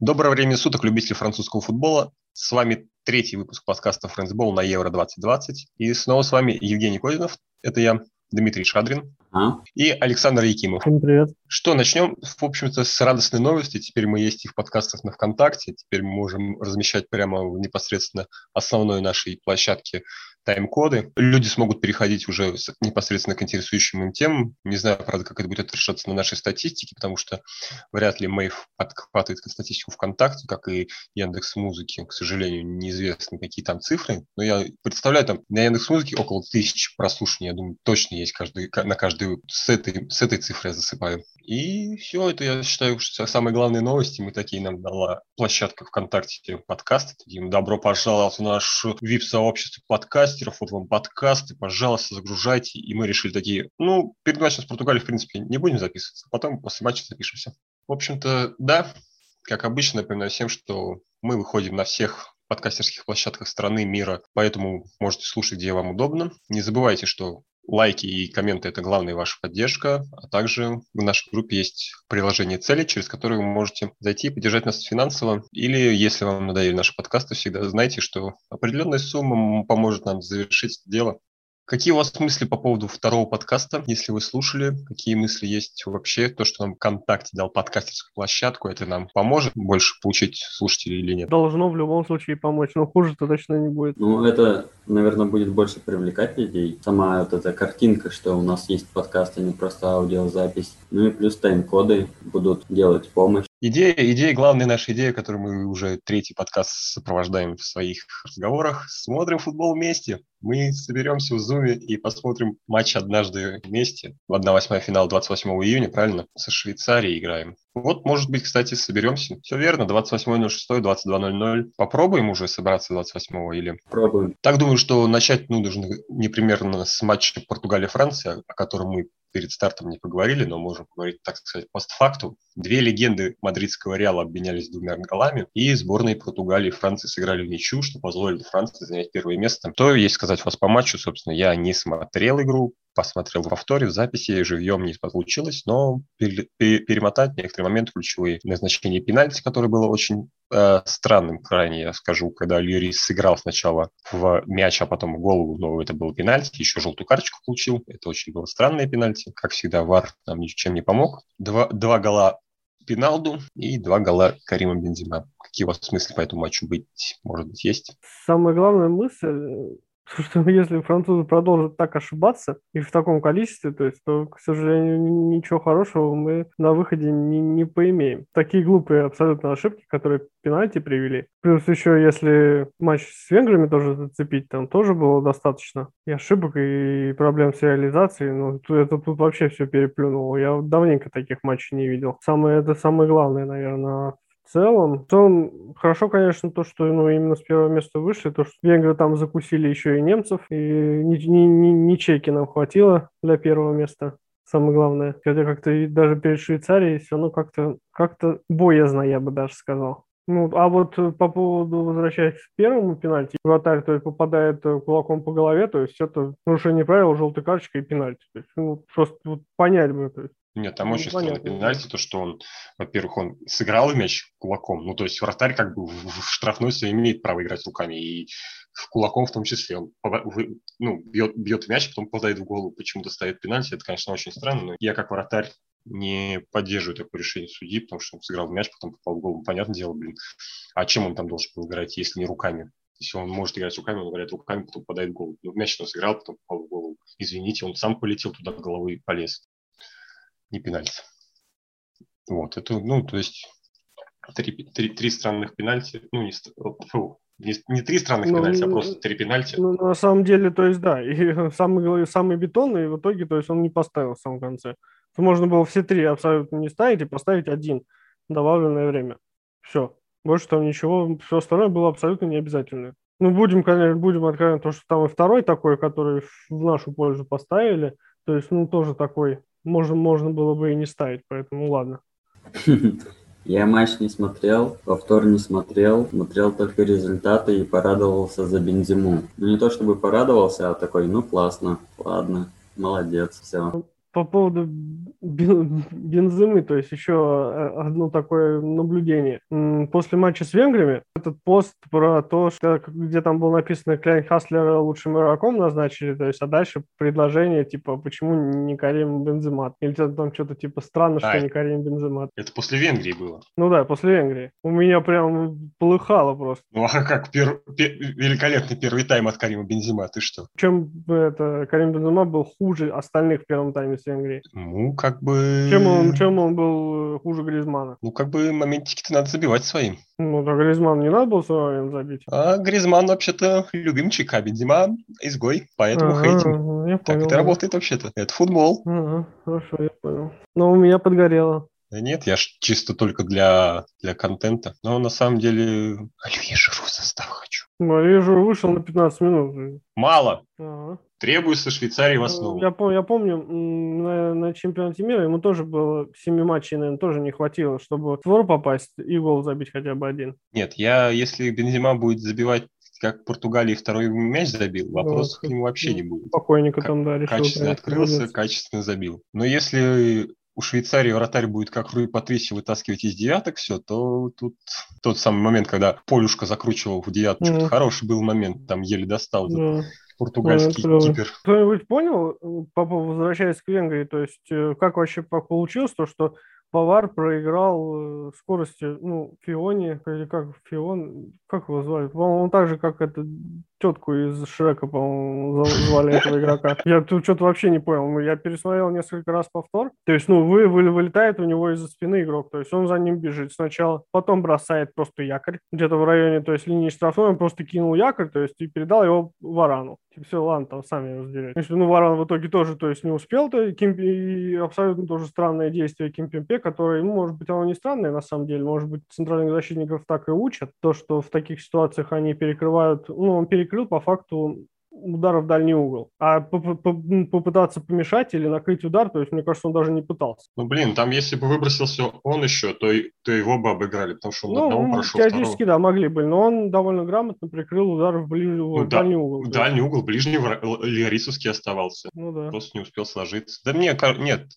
Доброго времени суток, любители французского футбола. С вами третий выпуск подкаста «Френдсбол» на Евро-2020. И снова с вами Евгений Козинов, это я, Дмитрий Шадрин и Александр Якимов. Всем привет. Что, начнем, в общем-то, с радостной новости. Теперь мы есть и в подкастах на ВКонтакте. Теперь мы можем размещать прямо непосредственно основной нашей площадке тайм-коды. Люди смогут переходить уже непосредственно к интересующим им темам. Не знаю, правда, как это будет отражаться на нашей статистике, потому что вряд ли Мэйв подхватывает статистику ВКонтакте, как и Яндекс Музыки. К сожалению, неизвестны какие там цифры. Но я представляю, там на Яндекс Музыке около тысячи прослушаний, я думаю, точно есть каждый, на каждый с этой, с этой цифрой засыпаю. И все, это, я считаю, что самые главные новости. Мы такие нам дала площадка ВКонтакте подкасты. Таким добро пожаловать в наше VIP-сообщество подкастеров. Вот вам подкасты, пожалуйста, загружайте. И мы решили такие, ну, перед матчем с Португалией, в принципе, не будем записываться. Потом после матча запишемся. В общем-то, да, как обычно, напоминаю всем, что мы выходим на всех подкастерских площадках страны, мира, поэтому можете слушать, где вам удобно. Не забывайте, что Лайки и комменты – это главная ваша поддержка, а также в нашей группе есть приложение цели, через которое вы можете зайти и поддержать нас финансово. Или, если вам надоели наши подкасты, всегда знайте, что определенная сумма поможет нам завершить дело. Какие у вас мысли по поводу второго подкаста, если вы слушали? Какие мысли есть вообще? То, что нам ВКонтакте дал подкастерскую площадку, это нам поможет больше получить слушателей или нет? Должно в любом случае помочь, но хуже-то точно не будет. Ну, это, наверное, будет больше привлекать людей. Сама вот эта картинка, что у нас есть подкаст, а не просто аудиозапись. Ну и плюс тайм-коды будут делать помощь. Идея, идея, главная наша идея, которую мы уже третий подкаст сопровождаем в своих разговорах. Смотрим футбол вместе. Мы соберемся в Зуме и посмотрим матч однажды вместе. 1-8 финал 28 июня, правильно? Со Швейцарией играем. Вот, может быть, кстати, соберемся. Все верно, 28.06, 22.00. Попробуем уже собраться 28 или... Пробуем. Так думаю, что начать ну, нужно не примерно с матча Португалия-Франция, о котором мы перед стартом не поговорили, но можем поговорить, так сказать, постфактум. Две легенды мадридского Реала обменялись двумя голами, и сборные Португалии и Франции сыграли в ничью, что позволило Франции занять первое место. То есть сказать вас по матчу, собственно, я не смотрел игру, посмотрел в повторе, в записи, живьем не получилось, но перемотать некоторые моменты ключевые. Назначение пенальти, которое было очень э, странным крайне, я скажу, когда Льюрис сыграл сначала в мяч, а потом в голову, но это был пенальти, еще желтую карточку получил. Это очень было странное пенальти. Как всегда, ВАР нам ничем не помог. Два, два гола Пиналду и два гола Карима Бензима. Какие у вас мысли по этому матчу быть, может быть, есть? Самая главная мысль что если французы продолжат так ошибаться и в таком количестве, то есть, то, к сожалению, ничего хорошего мы на выходе не, не поимеем. Такие глупые абсолютно ошибки, которые пенальти привели. Плюс еще, если матч с венграми тоже зацепить, там тоже было достаточно и ошибок, и проблем с реализацией. Ну, это тут вообще все переплюнуло. Я давненько таких матчей не видел. Самое, это самое главное, наверное, целом, в целом хорошо, конечно, то, что ну, именно с первого места вышли, то, что венгры там закусили еще и немцев, и ни, ни, ни, ни чеки нам хватило для первого места самое главное. Хотя как-то даже перед Швейцарией все равно как-то как боязно, я бы даже сказал. Ну, а вот по поводу, возвращаясь к первому пенальти, вратарь то есть, попадает кулаком по голове, то есть это нарушение правил, желтая карточка и пенальти. То есть, ну, просто вот понять бы. То есть. Нет, там ну, очень странный пенальти, то, что он, во-первых, он сыграл мяч кулаком, ну, то есть вратарь как бы в штрафной все имеет право играть руками, и кулаком в том числе. Он ну, бьет, бьет мяч, потом попадает в голову, почему-то ставит пенальти. Это, конечно, очень странно, но я как вратарь не поддерживаю такое решение судьи, потому что он сыграл в мяч, потом попал в голову. Понятное дело, блин. А чем он там должен был играть, если не руками? Если он может играть руками, он играет руками, потом попадает в голову. Ну, мяч он сыграл, потом попал в голову. Извините, он сам полетел туда головой полез не пенальти. Вот, это, ну, то есть три, три, три странных пенальти, ну, не, фу, не, не три странных ну, пенальти, а просто три пенальти. Ну, на самом деле, то есть, да, и самый, самый бетонный, в итоге, то есть, он не поставил в самом конце. Можно было все три абсолютно не ставить и поставить один добавленное время. Все. Больше там ничего, все остальное было абсолютно не обязательно. Ну, будем, конечно, будем откровенны, то, что там и второй такой, который в нашу пользу поставили, то есть, ну, тоже такой можно, можно было бы и не ставить, поэтому ладно. Я матч не смотрел, повтор не смотрел, смотрел только результаты и порадовался за Бензиму. Ну не то чтобы порадовался, а такой, ну классно, ладно, молодец, все. По поводу Бензимы, то есть еще э, одно такое наблюдение. После матча с венграми этот пост про то, что где там было написано Кляйн Хаслера лучшим игроком назначили, то есть, а дальше предложение, типа, почему не Карим Бензимат? Или там что-то типа странно, что а, не Карим Бензимат. Это после Венгрии было? Ну да, после Венгрии. У меня прям полыхало просто. Ну а как пер... Пер... великолепный первый тайм от Карима Бензима, ты что? Чем это Карим Бензима был хуже остальных в первом тайме с Венгрией? Ну, как бы... Чем он, чем он был хуже Гризмана? Ну, как бы моментики-то надо забивать своим. Ну, так Гризман не надо было момент забить. А Гризман вообще-то любимчик, а Бензима изгой, поэтому ага, хейтим. Я понял. Так это работает вообще-то. Это футбол. Ага, хорошо, я понял. Но у меня подгорело. Да нет, я ж чисто только для, для контента. Но на самом деле Оливье Жиру состав хочу. Ну, Оливье Жиру вышел на 15 минут. Мало. Ага. Требуется Швейцарии в основу. Я, я помню, на, на чемпионате мира ему тоже было 7 матчей, наверное, тоже не хватило, чтобы в твор попасть и гол забить хотя бы один. Нет, я, если Бензима будет забивать как Португалии второй мяч забил, вопрос вот, к нему вообще не будет. Спокойненько там, да, решил. Качественно открылся, молодец. качественно забил. Но если у Швейцарии вратарь будет как Руи Патрисио вытаскивать из девяток все, то тут тот самый момент, когда Полюшка закручивал в девяточку, mm. хороший был момент, там еле достал mm. Португальский кипер. Кто-нибудь понял, папа, возвращаясь к Венгрии, то есть э, как вообще получилось то, что Повар проиграл э, скорости, ну, Фионе, или как Фион, как его звали? По-моему, он так же, как это тетку из Шрека, по-моему, звали этого игрока. Я тут что-то вообще не понял. Ну, я пересмотрел несколько раз повтор. То есть, ну, вы, вы, вылетает у него из-за спины игрок. То есть, он за ним бежит сначала, потом бросает просто якорь где-то в районе, то есть, линии штрафной. Он просто кинул якорь, то есть, и передал его Варану. Типа, все, ладно, там сами разберете. Ну, Варан в итоге тоже, то есть, не успел. То, Ким, и абсолютно тоже странное действие Кимпемпе, которое, ну, может быть, оно не странное на самом деле. Может быть, центральных защитников так и учат. То, что в таких ситуациях они перекрывают, ну, он перекрывает перекрыл по факту удар в дальний угол. А попытаться помешать или накрыть удар, то есть, мне кажется, он даже не пытался. Ну, блин, там если бы выбросился он еще, то, то его бы обыграли, потому что он ну, одного прошел, Теоретически, второго. да, могли бы, но он довольно грамотно прикрыл удар в, ближ... ну, в дальний да, угол. В дальний угол, ближний Лерисовский оставался. Ну да. Просто не успел сложиться. Да мне, нет,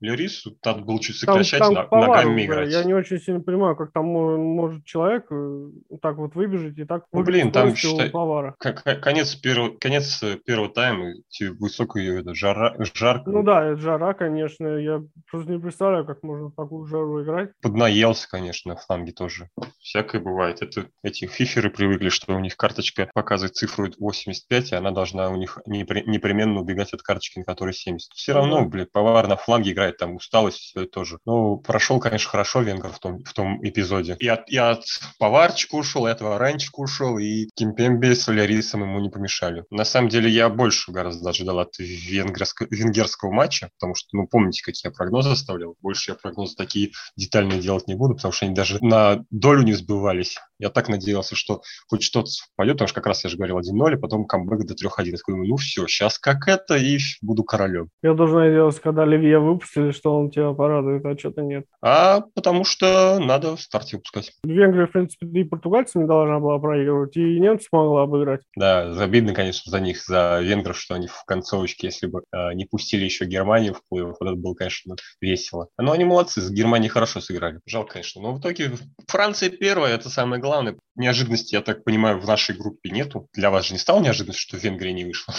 Лерису надо было чуть сокращать, там, там ногами играть. Я не очень сильно понимаю, как там может человек э, так вот выбежать и так ну, блин, там считай, повара. Конец первого, конец э, первого тайма, высокую это, жара, жарко. Ну да, жара, конечно. Я просто не представляю, как можно такую жару играть. Поднаелся, конечно, на фланге тоже. Всякое бывает. Это эти фиферы привыкли, что у них карточка показывает цифру 85, и она должна у них непременно убегать от карточки, на которой 70. Все равно, mm блин, повар на фланге играет там усталость все тоже. Ну, прошел, конечно, хорошо Венгер в том, в том эпизоде. И от, и от Поварчика ушел, и от Варанчика ушел, и Кимпембе с Солярисом ему не помешали. На самом деле, я больше гораздо ожидал от венгерского, венгерского матча, потому что, ну, помните, какие я прогнозы оставлял? Больше я прогнозы такие детальные делать не буду, потому что они даже на долю не сбывались. Я так надеялся, что хоть что-то совпадет, потому что как раз я же говорил 1-0, и потом камбэк до 3-1. Я такой, ну все, сейчас как это, и буду королем. Я тоже надеялся, когда Оливье выпустили, что он тебя порадует, а что-то нет. А потому что надо в старте выпускать. Венгрия, в принципе, и португальцам должна была проигрывать, и немцы могла обыграть. Да, обидно, конечно, за них, за венгров, что они в концовочке, если бы э, не пустили еще Германию в плей вот это было, конечно, весело. Но они молодцы, с Германией хорошо сыграли. Жалко, конечно. Но в итоге Франция первая, это самое главное. Неожиданности, я так понимаю, в нашей группе нету. Для вас же не стало неожиданностью, что Венгрия не вышла?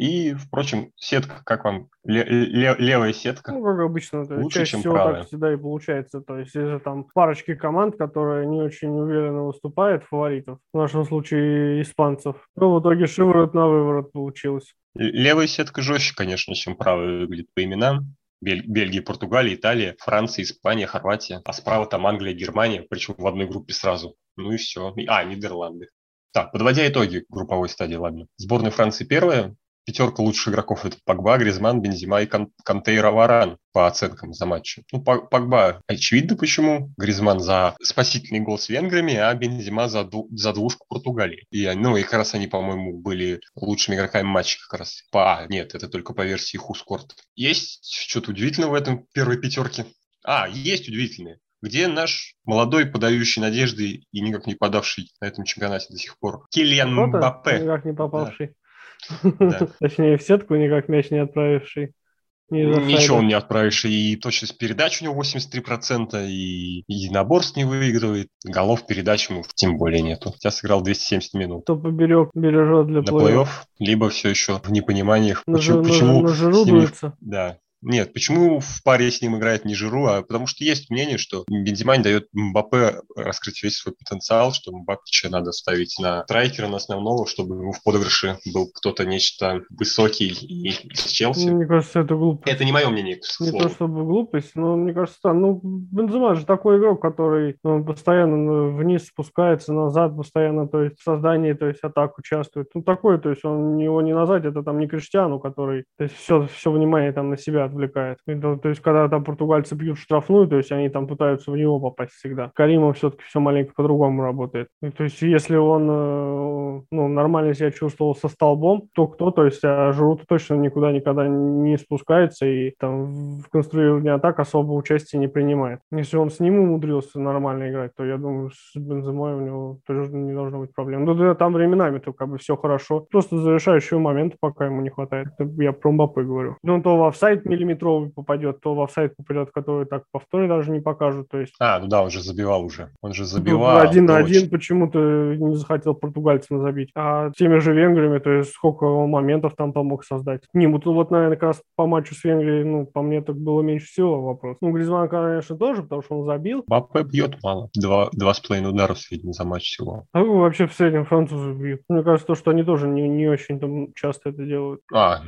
И, впрочем, сетка, как вам? Ле- ле- левая сетка? Ну, как обычно, то лучше, чаще чем всего правая. так всегда и получается. То есть, если там парочки команд, которые не очень уверенно выступают, фаворитов, в нашем случае испанцев, то в итоге шиворот на выворот получилось. Левая сетка жестче, конечно, чем правая выглядит по именам. Бель- Бельгия, Португалия, Италия, Франция, Испания, Хорватия. А справа там Англия, Германия, причем в одной группе сразу. Ну и все. А, Нидерланды. Так, подводя итоги групповой стадии, ладно. Сборная Франции первая, пятерка лучших игроков это Погба, Гризман, Бензима и Канте и Раваран по оценкам за матчи. Ну, Погба очевидно почему. Гризман за спасительный гол с венграми, а Бензима за, ду- за двушку Португалии. И, ну, и как раз они, по-моему, были лучшими игроками матча как раз. По, а, нет, это только по версии Хускорт. Есть что-то удивительное в этом первой пятерке? А, есть удивительное где наш молодой, подающий надежды и никак не подавший на этом чемпионате до сих пор Кильян Мбаппе. Никак не попавший. Да. Точнее, в сетку никак мяч не отправивший. Ничего он не отправишь. И точность передач у него 83%, и единоборств не выигрывает. Голов передач ему тем более нету. Я сыграл 270 минут. Кто поберег, бережет для, для плей-офф. Либо все еще в непониманиях. На, почему, на, почему на жиру ними... Да, нет, почему в паре с ним играет не Жиру, а потому что есть мнение, что Бензима не дает Мбаппе раскрыть весь свой потенциал, что Мбаппе надо ставить на страйкера, на основного, чтобы ему в подыгрыше был кто-то нечто высокий и с Челси. Мне кажется, это глупость. Это не мое мнение, к Не то чтобы глупость, но мне кажется, ну, Бензима же такой игрок, который ну, постоянно вниз спускается, назад, постоянно, то есть в создании, то есть атак участвует. Ну, такой, то есть он его не назад, это там не Криштиану, который, то есть все, все внимание там на себя отвлекает. То, то есть, когда там португальцы бьют штрафную, то есть они там пытаются в него попасть всегда. Каримов все-таки все маленько по-другому работает. И, то есть, если он э, ну, нормально себя чувствовал со столбом, то кто, то есть, а Жрут точно никуда никогда не спускается и там в конструировании атак особо участия не принимает. Если он с ним умудрился нормально играть, то я думаю, с Бенземой у него тоже не должно быть проблем. Ну, да, там временами то как бы все хорошо. Просто завершающего момента пока ему не хватает. Я про Мбаппе говорю. Ну, то в офсайд миллиметровый попадет, то в офсайд попадет, который так повторе даже не покажут. То есть... А, ну да, он же забивал уже. Он же забивал. Один на один почему-то не захотел португальцам забить. А теми же венграми, то есть сколько он моментов там помог создать. Не, вот, вот, наверное, как раз по матчу с Венгрией, ну, по мне так было меньше всего вопрос. Ну, Гризман, конечно, тоже, потому что он забил. Баппе бьет мало. Два, два с половиной удара в среднем за матч всего. А вообще в среднем французы бьют. Мне кажется, то, что они тоже не, не очень там часто это делают. А,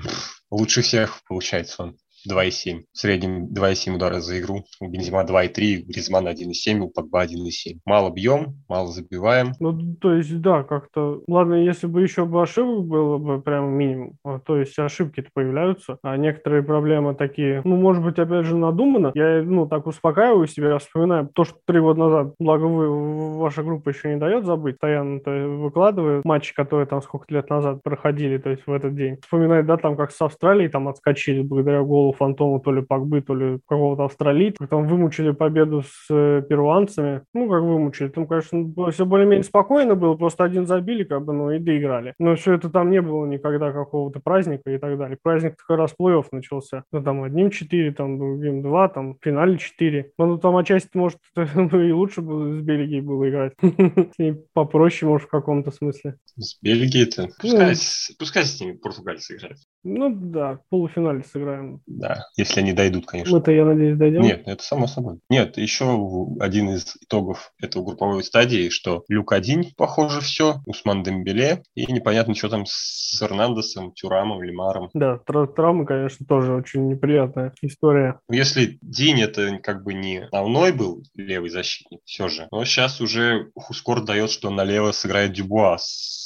лучше всех получается он. 2,7. В среднем 2,7 удара за игру. У Бензима 2,3, у Гризмана 1,7, у Погба 1,7. Мало бьем, мало забиваем. Ну, то есть, да, как-то... Ладно, если бы еще бы ошибок было бы прям минимум. А, то есть ошибки-то появляются, а некоторые проблемы такие, ну, может быть, опять же, надумано. Я, ну, так успокаиваю себя, вспоминаю то, что три года назад, благо вы, ваша группа еще не дает забыть, постоянно то выкладываю матчи, которые там сколько лет назад проходили, то есть в этот день. Вспоминаю, да, там как с Австралией там отскочили благодаря голу фантому то ли Пакбы, то ли какого-то австралийца. Там вымучили победу с э, перуанцами. Ну, как вымучили. Там, конечно, все более-менее спокойно было. Просто один забили, как бы, ну, и доиграли. Но все это там не было никогда какого-то праздника и так далее. Праздник как раз плей-офф начался. Ну, там одним 4, там другим 2, там в финале 4. Ну, там отчасти, может, ну, и лучше было с Бельгией было играть. С ней попроще, может, в каком-то смысле. С Бельгией-то? Пускай, ну, пускай с ними португальцы играют. Ну, да, в полуфинале сыграем. Да, если они дойдут, конечно. Мы-то, я надеюсь, дойдем. Нет, это само собой. Нет, еще один из итогов этого групповой стадии, что Люк один, похоже, все, Усман Дембеле, и непонятно, что там с Эрнандесом, Тюрамом, Лимаром. Да, травмы, конечно, тоже очень неприятная история. Ну, если День это как бы не основной был левый защитник, все же, но сейчас уже Хускор дает, что налево сыграет Дюбуа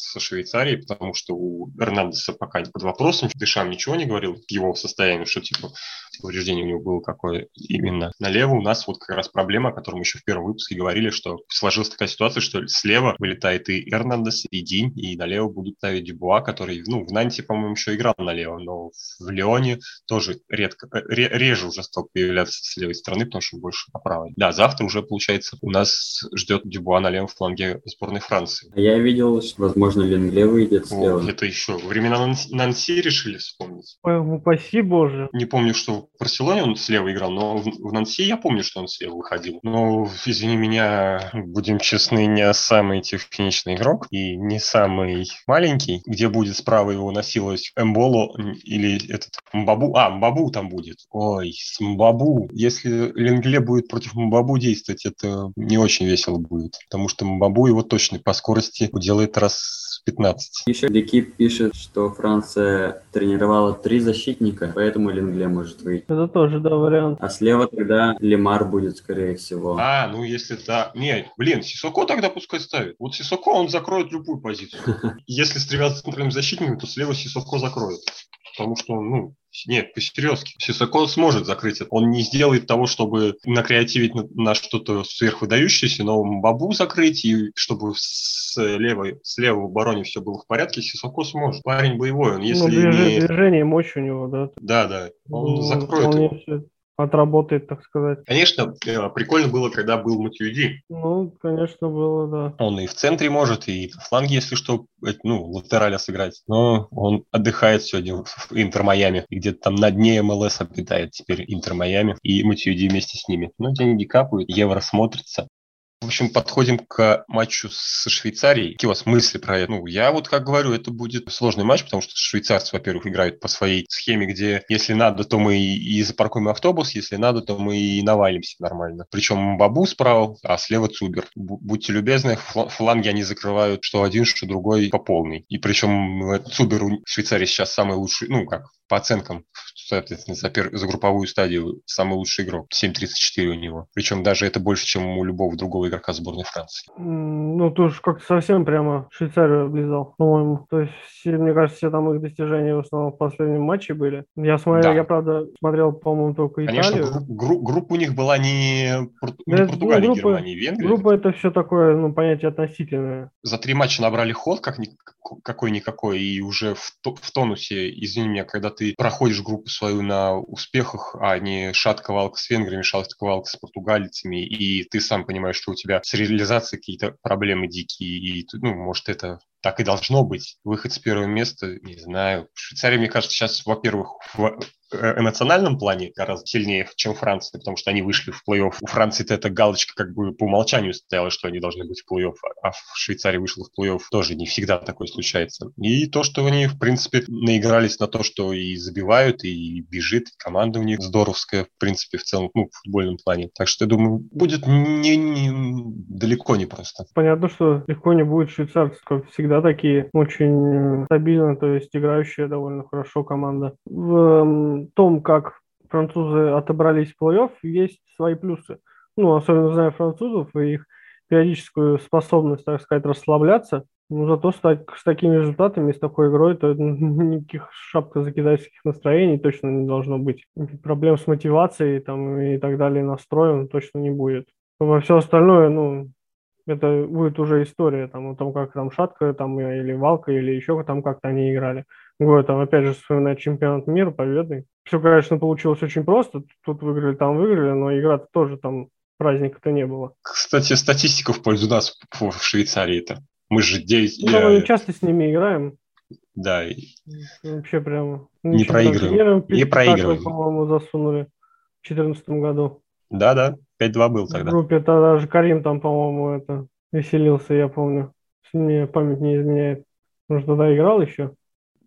со Швейцарией, потому что у Эрнандеса пока под вопросом, Дышам ничего не говорил его состоянию, что типа повреждение у него было какое именно. Налево у нас вот как раз проблема, о которой мы еще в первом выпуске говорили, что сложилась такая ситуация, что слева вылетает и Эрнандес, и Динь, и налево будут ставить Дюбуа, который, ну, в Нанте, по-моему, еще играл налево, но в Леоне тоже редко, э, реже уже стал появляться с левой стороны, потому что больше по правой. Да, завтра уже, получается, у нас ждет Дюбуа на левом фланге сборной Франции. А я видел, что, возможно, Ленгле выйдет слева. О, это еще времена Нанси решили вспомнить. Упаси Боже. Не помню, что в Барселоне он слева играл, но в, в Нанси я помню, что он слева выходил. Но, извини меня, будем честны, не самый техничный игрок и не самый маленький, где будет справа его насиловать Эмболо или этот Мбабу. А, Мбабу там будет. Ой, с Мбабу. Если Ленгле будет против Мбабу действовать, это не очень весело будет. Потому что Мбабу его точно по скорости уделает раз 15. Еще Ликип пишет, что Франция тренировала три защитника, поэтому Ленгле может выйти. Это тоже, да, вариант. А слева тогда Лемар будет, скорее всего. А, ну если да. Не, блин, Сисоко тогда пускай ставит. Вот Сисоко, он закроет любую позицию. Если с центральным защитником, то слева Сисоко закроет. Потому что, ну, нет, по-серьезки. Сисако сможет закрыть это. Он не сделает того, чтобы накреативить на, на что-то сверхвыдающееся, но Бабу закрыть, и чтобы с левой, с левой в обороне все было в порядке, Сисако сможет. Парень боевой, он если ну, движение, не... движение, мощь у него, да. Да, да. Он ну, закроет его. Все отработает, так сказать. Конечно, э, прикольно было, когда был Матьюди. Ну, конечно, было, да. Он и в центре может, и на фланге, если что, ну, латераля сыграть. Но он отдыхает сегодня в Интер Майами. И где-то там на дне МЛС обитает теперь Интер Майами. И Матьюди вместе с ними. Ну, деньги капают, евро смотрится. В общем, подходим к матчу с Швейцарией. Какие у вас мысли про это? Ну, я вот как говорю, это будет сложный матч, потому что швейцарцы, во-первых, играют по своей схеме, где если надо, то мы и запаркуем автобус, если надо, то мы и навалимся нормально. Причем Бабу справа, а слева Цубер. Будьте любезны, фланги они закрывают что один, что другой по полной. И причем Цубер у Швейцарии сейчас самый лучший, ну как, по оценкам, соответственно, за, пер... за групповую стадию самый лучший игрок. 7.34 у него. Причем даже это больше, чем у любого другого игрока сборной Франции. Ну, ты уж как-то совсем прямо Швейцарию облизал, по-моему. То есть, мне кажется, все там их достижения в основном в последнем матче были. Я смотрел, да. я, правда, смотрел, по-моему, только Италию. Конечно, групп, группа у них была не, не да, Португалия, группа, Германия, Венгрия. Группа это все такое, ну, понятие относительное. За три матча набрали ход, как ни, какой-никакой, и уже в, в тонусе, извини меня, когда ты проходишь группу свою на успехах, а не шатка-валка с венграми, шатка-валка с португальцами, и ты сам понимаешь, что у тебя с реализацией какие-то проблемы дикие, и, ну, может, это так и должно быть. Выход с первого места, не знаю. Швейцария, мне кажется, сейчас, во-первых, в Э, эмоциональном плане гораздо сильнее, чем Франция, потому что они вышли в плей-офф. У Франции эта галочка как бы по умолчанию стояла, что они должны быть в плей-офф, а в Швейцарии вышел в плей-офф. Тоже не всегда такое случается. И то, что они, в принципе, наигрались на то, что и забивают, и бежит, и команда у них здоровская, в принципе, в целом, ну, в футбольном плане. Так что, я думаю, будет не, не, далеко не просто. Понятно, что легко не будет швейцарцы, как всегда, такие очень стабильно, то есть играющая довольно хорошо команда. В том, как французы отобрались в плей-офф, есть свои плюсы. Ну, особенно зная французов и их периодическую способность, так сказать, расслабляться. Но зато стать, с такими результатами, с такой игрой, то никаких шапкозакидательских настроений точно не должно быть. Проблем с мотивацией там, и так далее, настроем точно не будет. Во все остальное, ну, это будет уже история там, о том, как там Шатка там, или Валка, или еще там как-то они играли. Вот, там опять же вспоминать чемпионат мира, победный. Все, конечно, получилось очень просто. Тут выиграли, там выиграли, но игра-то тоже там праздника-то не было. Кстати, статистика в пользу нас в Швейцарии-то. Мы же 9... Ну, мы часто с ними играем. Да. Вообще прямо. Не проигрываем. Не проигрываем. По-моему, засунули в 2014 году. Да-да, 5-2 был тогда. В группе тогда даже Карим там, по-моему, это веселился, я помню. Мне память не изменяет. Может, тогда играл еще?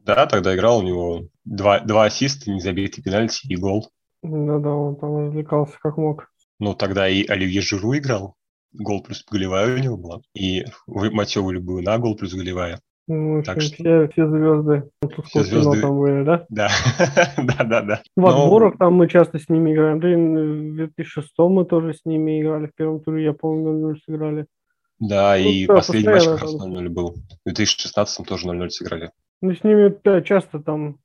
Да, тогда играл у него два, два ассиста, незабитый пенальти и гол. Да-да, он там развлекался как мог. Ну, тогда и Оливье Жиру играл. Гол плюс голевая у него была. И Матева любую на гол плюс голевая. Ну, так что... все, все звезды. Все звезды там были, да? Да, да, да, да. В отборах там мы часто с ними играем. Да и в 2006 мы тоже с ними играли. В первом туре, я помню, 0-0 сыграли. Да, ну, и последний матч как раз 0-0 был. В 2016 тоже 0-0 сыграли. Ну, с ними да, часто там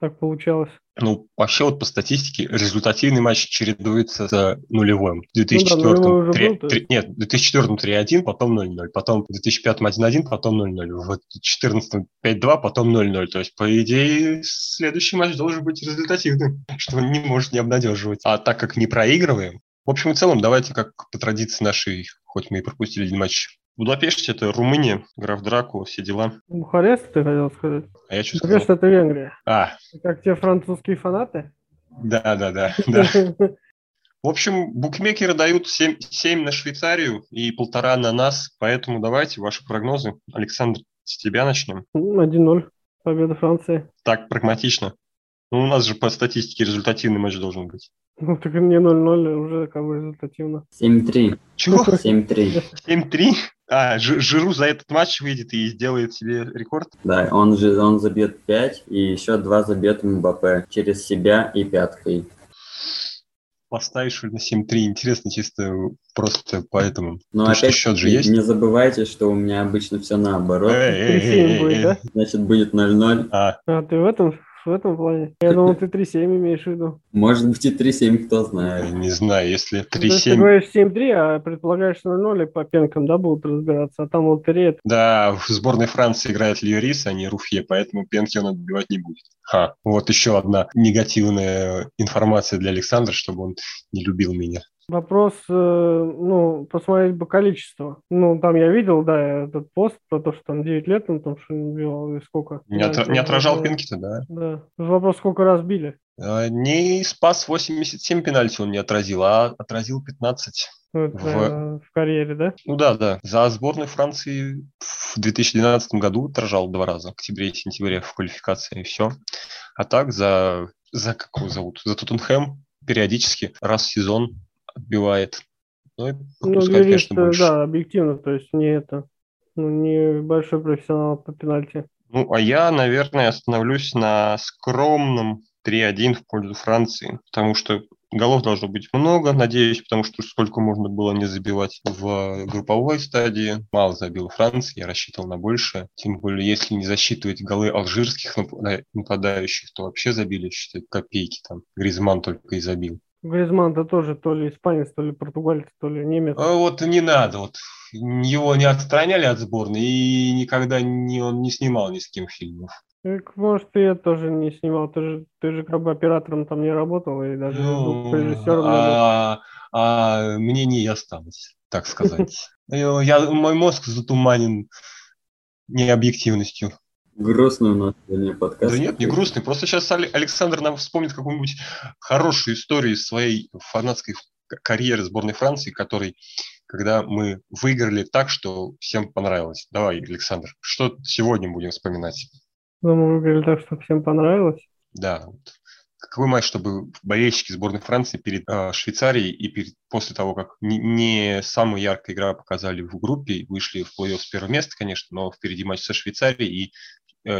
так получалось. Ну, вообще вот по статистике результативный матч чередуется с нулевым. В 2004 ну, да, 3, был, 3, нет, в 2004 3-1, потом 0-0, потом в 2005 1-1, потом 0-0, в 2014 5-2, потом 0-0. То есть, по идее, следующий матч должен быть результативным, что не может не обнадеживать. А так как не проигрываем, в общем и целом, давайте как по традиции нашей, хоть мы и пропустили один матч Будапешт – это Румыния, граф Драку, все дела. Бухарест, ты хотел сказать? А я что Будапешт – это Венгрия. А. Как те французские фанаты? Да, да, да, да. В общем, букмекеры дают 7, 7 на Швейцарию и полтора на нас, поэтому давайте ваши прогнозы. Александр, с тебя начнем. 1-0. Победа Франции. Так, прагматично. Ну, у нас же по статистике результативный матч должен быть. Ну, так не 0-0 уже как бы результативно. 7-3. Чего? 7-3. 7-3? А, Жиру за этот матч выйдет и сделает себе рекорд? Да, он же он забьет 5 и еще 2 забьет МБП через себя и пяткой. Поставишь на 7-3, интересно, чисто просто поэтому. Но Потому опять счет же есть. Не забывайте, что у меня обычно все наоборот. Эй, эй, эй, эй, эй. Значит, будет 0-0. А. а ты в этом в этом плане. Я думал, ты 3-7 имеешь в виду. Может быть и 3-7, кто знает. Не знаю, если То есть ты 3-7... говоришь 7-3, а предполагаешь 0-0 и по пенкам, да, будут разбираться, а там лотерея. Да, в сборной Франции играет Льюрис, а не Руфье, поэтому пенки он отбивать не будет. Ха, вот еще одна негативная информация для Александра, чтобы он не любил меня. Вопрос, э, ну, посмотреть бы количество. Ну, там я видел, да, этот пост про то, что там 9 лет он там что набивал, и сколько. Не, отра- не отражал Да. пенки-то, да? Да. Вопрос, сколько раз били. А, Не спас 87 пенальти он не отразил, а отразил 15. Ну, это, В- наверное, в карьере, да? Ну да, да. За сборную Франции в 2012 году отражал два раза, в октябре и сентябре в квалификации, и все. А так за, за как его зовут? За Тоттенхэм периодически раз в сезон отбивает. Ну, Ну, юрист, конечно, больше. да, объективно, то есть не это, ну, не большой профессионал по пенальти. Ну, а я, наверное, остановлюсь на скромном 3-1 в пользу Франции, потому что голов должно быть много, надеюсь, потому что сколько можно было не забивать в групповой стадии. Мало забил Франции, я рассчитывал на больше. Тем более, если не засчитывать голы алжирских напада- нападающих, то вообще забили, считай, копейки там. Гризман только и забил. Гризман-то тоже то ли испанец, то ли португалец, то ли немец. А вот не надо, вот его не отстраняли от сборной, и никогда не, он не снимал ни с кем фильмов. Так, может, ты это тоже не снимал, ты же, ты же как бы оператором там не работал, и даже Ну, режиссером а, а мне не осталось, так сказать. Я, я- мой мозг затуманен необъективностью. Грустный у нас сегодня подкаст. Да нет, не грустный. Просто сейчас Але- Александр нам вспомнит какую-нибудь хорошую историю из своей фанатской карьеры сборной Франции, который, когда мы выиграли так, что всем понравилось. Давай, Александр, что сегодня будем вспоминать? Ну, мы говорили так, что всем понравилось. Да. вот. Какой матч, чтобы болельщики сборной Франции перед э, Швейцарией и перед, после того, как не, не самая яркая игра показали в группе, вышли в плей-офф с первого места, конечно, но впереди матч со Швейцарией и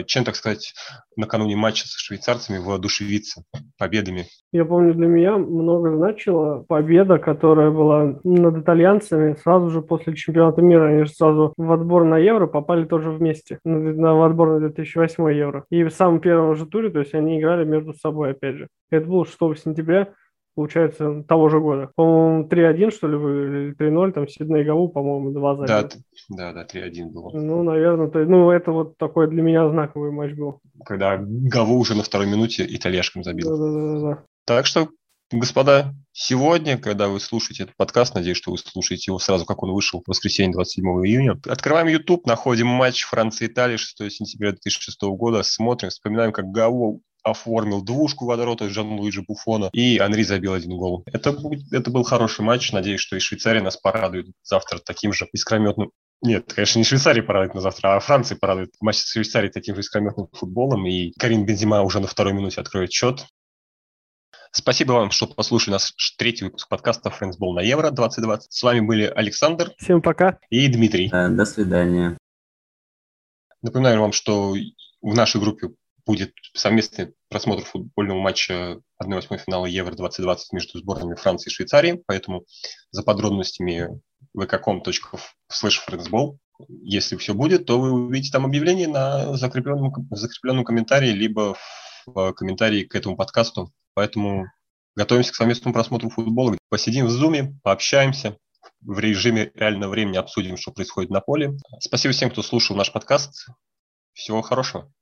чем, так сказать, накануне матча со швейцарцами воодушевиться победами. Я помню, для меня много значила победа, которая была над итальянцами сразу же после чемпионата мира. Они же сразу в отбор на Евро попали тоже вместе, на, на- в отбор на 2008 Евро. И в самом первом же туре, то есть они играли между собой, опять же. Это было 6 сентября, получается, того же года. По-моему, 3-1, что ли, выиграли, или 3-0, там Сидней Гаву, по-моему, 2 забил. Да, да, да, 3-1 было. Ну, наверное, то, ну, это вот такой для меня знаковый матч был. Когда Гаву уже на второй минуте итальяшкам забил. Да-да-да. Так что, господа, сегодня, когда вы слушаете этот подкаст, надеюсь, что вы слушаете его сразу, как он вышел в воскресенье 27 июня. Открываем YouTube, находим матч Франция-Италия 6 сентября 2006 года, смотрим, вспоминаем, как Гаво оформил двушку водорота Жан-Луиджи Буфона, и Анри забил один гол. Это, будет- это был хороший матч. Надеюсь, что и Швейцария нас порадует завтра таким же искрометным нет, конечно, не Швейцария порадует на завтра, а Франция порадует матч с Швейцарией таким же искрометным футболом. И Карин Бензима уже на второй минуте откроет счет. Спасибо вам, что послушали наш третий выпуск подкаста «Френдсбол на Евро 2020». С вами были Александр Всем пока. и Дмитрий. Э, До свидания. Напоминаю вам, что в нашей группе будет совместный просмотр футбольного матча 1-8 финала Евро-2020 между сборными Франции и Швейцарии, поэтому за подробностями vk.com.slash Если все будет, то вы увидите там объявление на закрепленном, закрепленном комментарии, либо в комментарии к этому подкасту. Поэтому готовимся к совместному просмотру футбола. Посидим в зуме, пообщаемся, в режиме реального времени обсудим, что происходит на поле. Спасибо всем, кто слушал наш подкаст. Всего хорошего.